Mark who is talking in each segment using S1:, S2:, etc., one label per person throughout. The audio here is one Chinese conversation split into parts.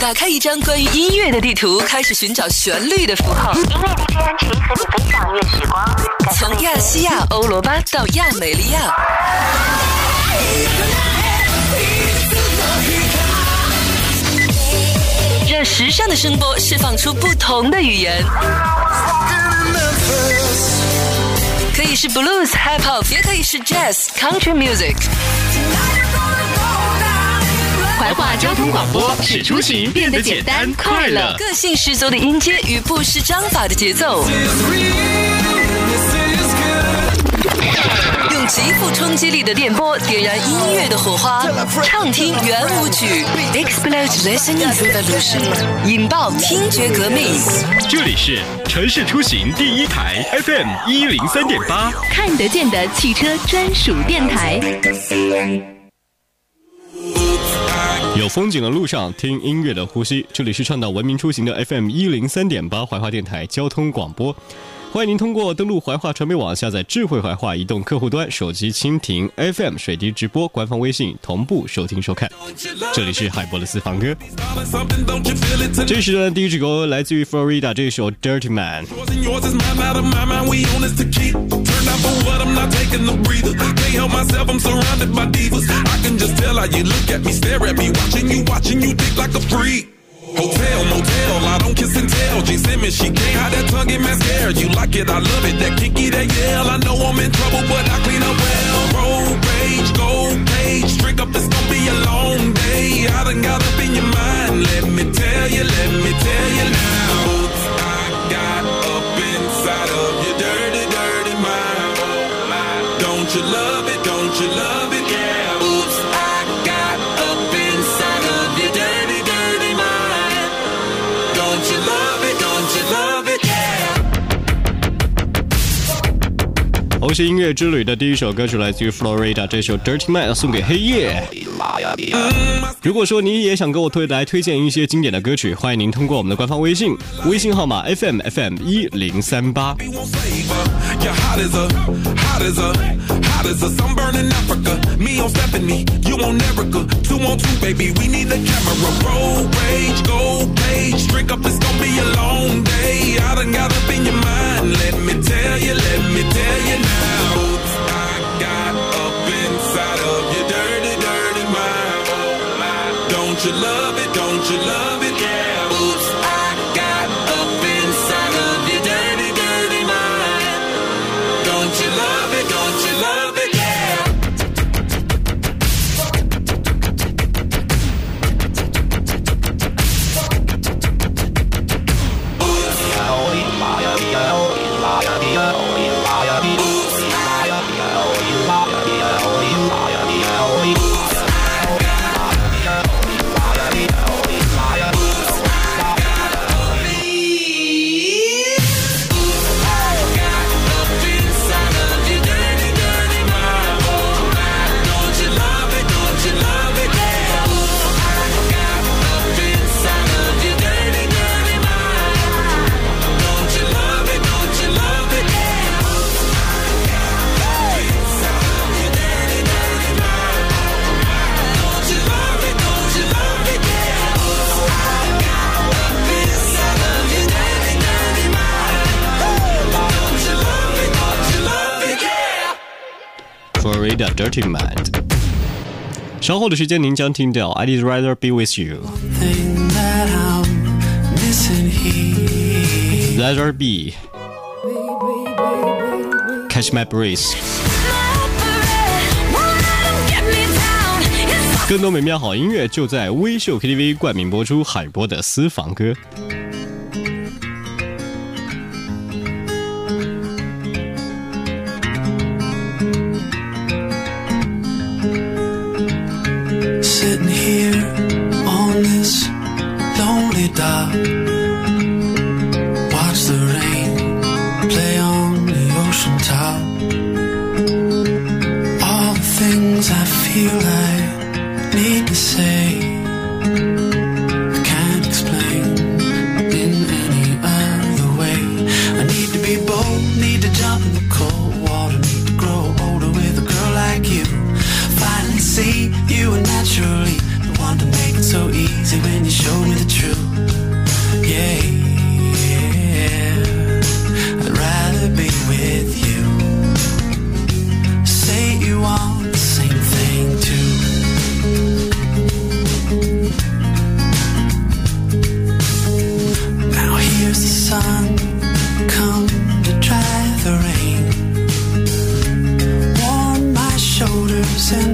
S1: 打开一张关于音乐的地图，开始寻找旋律的符号。
S2: 因为 DJ 安琪和你分享乐时光，
S1: 从亚细亚欧罗巴到亚美利亚，让时尚的声波释放出不同的语言。可以是 blues、hip hop，也可以是 jazz、country music。
S3: 怀化交通广播使出行变得简单快乐。
S1: 个性十足的音阶与不失章法的节奏，用极富冲击力的电波点燃音乐的火花，畅听圆舞曲，explode listening revolution，引爆听觉革命。
S3: 这里是城市出行第一台 FM 一零三点八，
S4: 看得见的汽车专属电台。
S5: 有风景的路上，听音乐的呼吸。这里是倡导文明出行的 FM 一零三点八怀化电台交通广播。欢迎您通过登录怀化传媒网下载智慧怀化移动客户端、手机蜻蜓 FM 水滴直播官方微信同步收听收看。这里是海波的私房歌。这时段第一支歌来自于 Florida 这首 Dirty Man。
S6: yours is mine, out of my mind. We on this to keep. Turn out for what? I'm not taking no breather. Can't help myself. I'm surrounded by divas. I can just tell how you look at me, stare at me, watching you, watching you think like a freak. Hotel, motel, I don't kiss and tell. G Simmons, she can't hide that tongue in mascara. You like it, I love it. That kinky, that yell. I know I'm in trouble, but I clean up well. Road rage, gold page. Drink up, it's gonna be a long day. I done got up in your mind. Let me tell you, let me tell you now.
S5: 欧式音乐之旅的第一首歌曲来自于 Florida，这首 Dirty Man 送给黑夜。如果说你也想给我推来推荐一些经典的歌曲，欢迎您通过我们的官方微信，微信号码 FM FM 一零三八。
S6: Let me tell you, let me tell you now. I got up inside of your dirty, dirty mind. Oh don't you love it? Don't you love it? Yeah.
S5: Florida Dirty Man。稍后的时间，您将听到 I'd rather be with you。
S7: thing that I'm missing here.
S5: Rather be。Catch my breath。更多美妙好音乐就在微秀 KTV 冠名播出海波的私房歌。
S7: Need to say. absent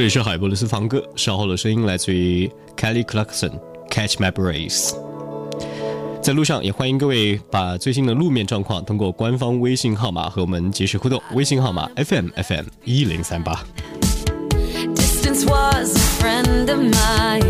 S5: 这里是海波的私房哥稍后的声音来自于 kelly clarkson catch my breath 在路上也欢迎各位把最新的路面状况通过官方微信号码和我们及时互动微信号码 fmfm 一零三八。
S8: Distance was a friend of mine.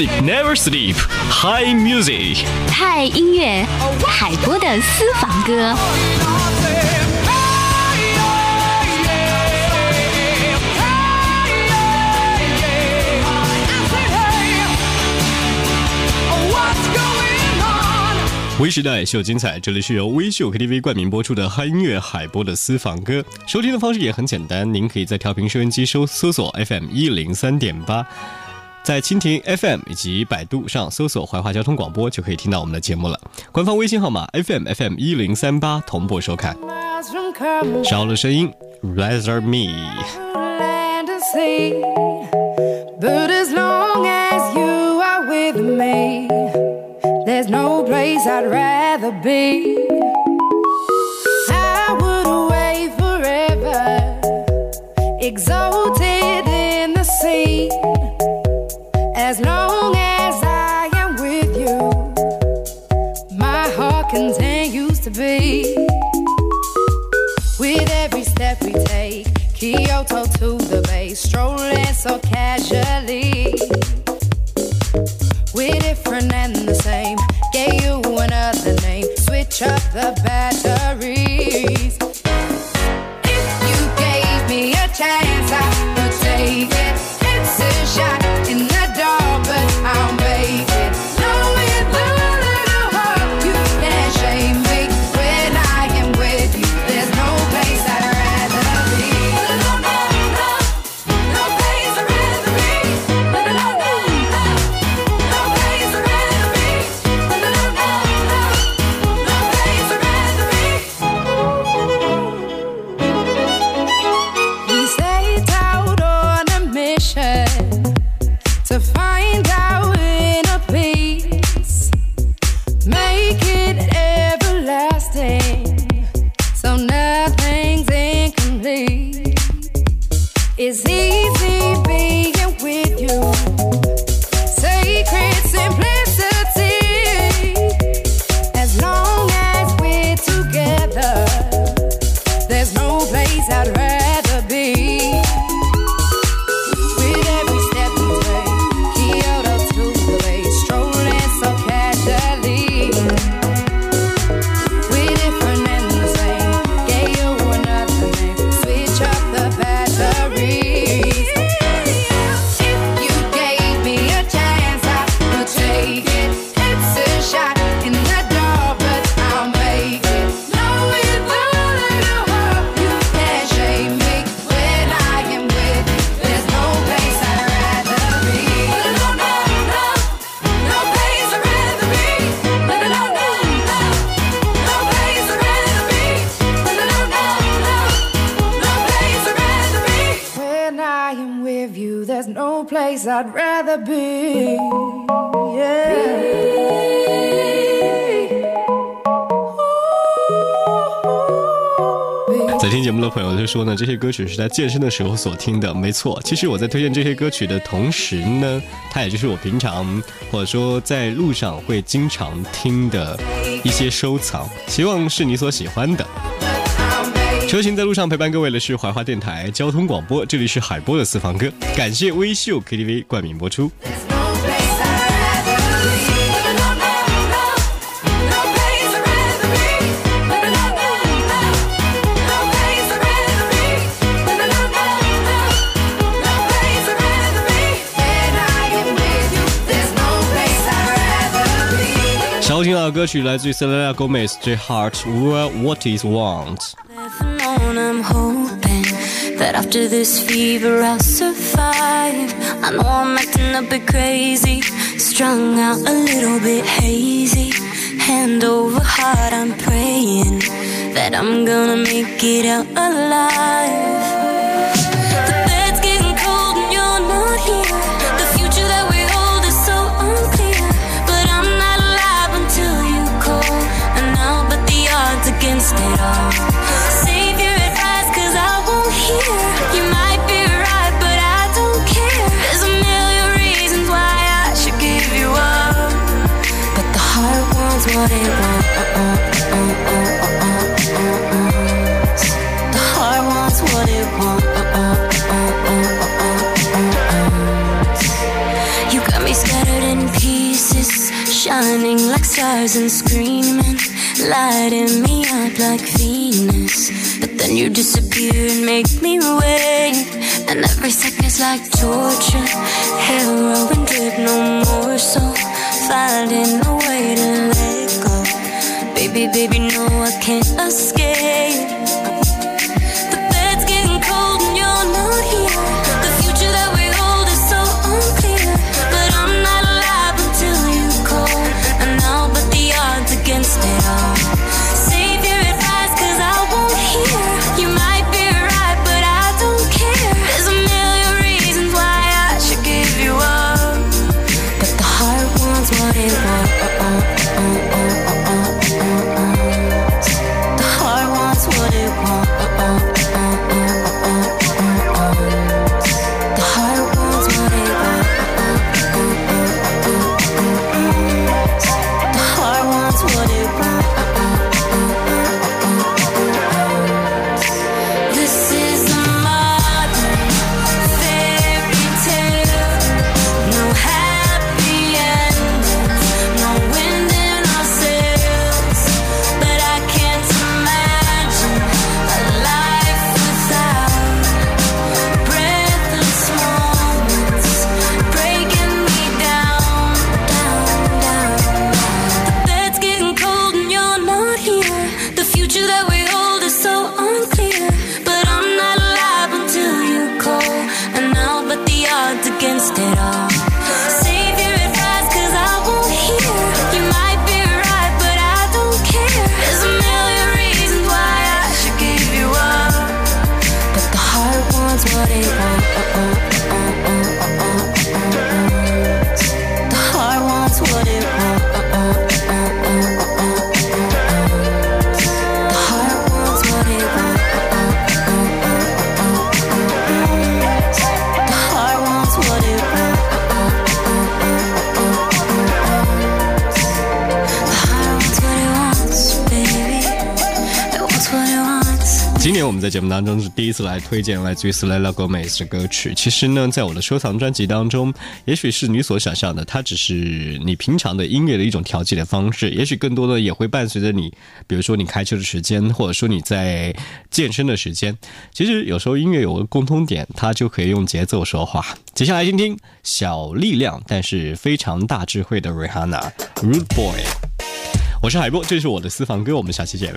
S3: Music never sleep. High music.
S4: 嗨音乐，海波的私房歌。
S5: 微时代秀精彩，这里是由微秀 KTV 冠名播出的嗨音乐海波的私房歌。收听的方式也很简单，您可以在调频收音机搜搜索 FM 一零三点八，在蜻蜓 FM 以及百度上搜索“怀化交通广播”就可以听到我们的节目了。官方微信号码 FM FM 一零三八同步收看。少了声音，Rather me。
S9: But as long as you are with me, there's no place I'd rather be. I would away forever, exalted. Up the batteries.
S5: 在听节目的朋友就说呢，这些歌曲是在健身的时候所听的，没错。其实我在推荐这些歌曲的同时呢，它也就是我平常或者说在路上会经常听的一些收藏，希望是你所喜欢的。车行在路上陪伴各位的是怀化电台交通广播，这里是海波的私房歌，感谢微秀 KTV 冠名播出。
S9: be.
S5: 稍后听到的歌曲来自于 Selena Gomez，《最 Heart What Is Want》。
S8: on, I'm hoping that after this fever I'll survive. I know I'm acting a bit crazy, strung out a little bit hazy. Hand over heart, I'm praying that I'm gonna make it out alive. stars and screaming, lighting me up like Venus. But then you disappear and make me wait, and every second's like torture. Heroin drip, no more so, finding a way to let go. Baby, baby, no, I can't escape.
S10: 我们在节目当中是第一次来推荐来自于 Selena Gomez 的歌曲。其实呢，在我的收藏专辑当中，也许是你所想象的，它只是你平常的音乐的一种调节的方式。也许更多的也会伴随着你，比如说你开车的时间，或者说你在健身的时间。其实有时候音乐有个共通点，它就可以用节奏说话。接下来听听小力量，但是非常大智慧的 Rihanna，《Rude Boy》。我是海波，这是我的私房歌。我们下期见。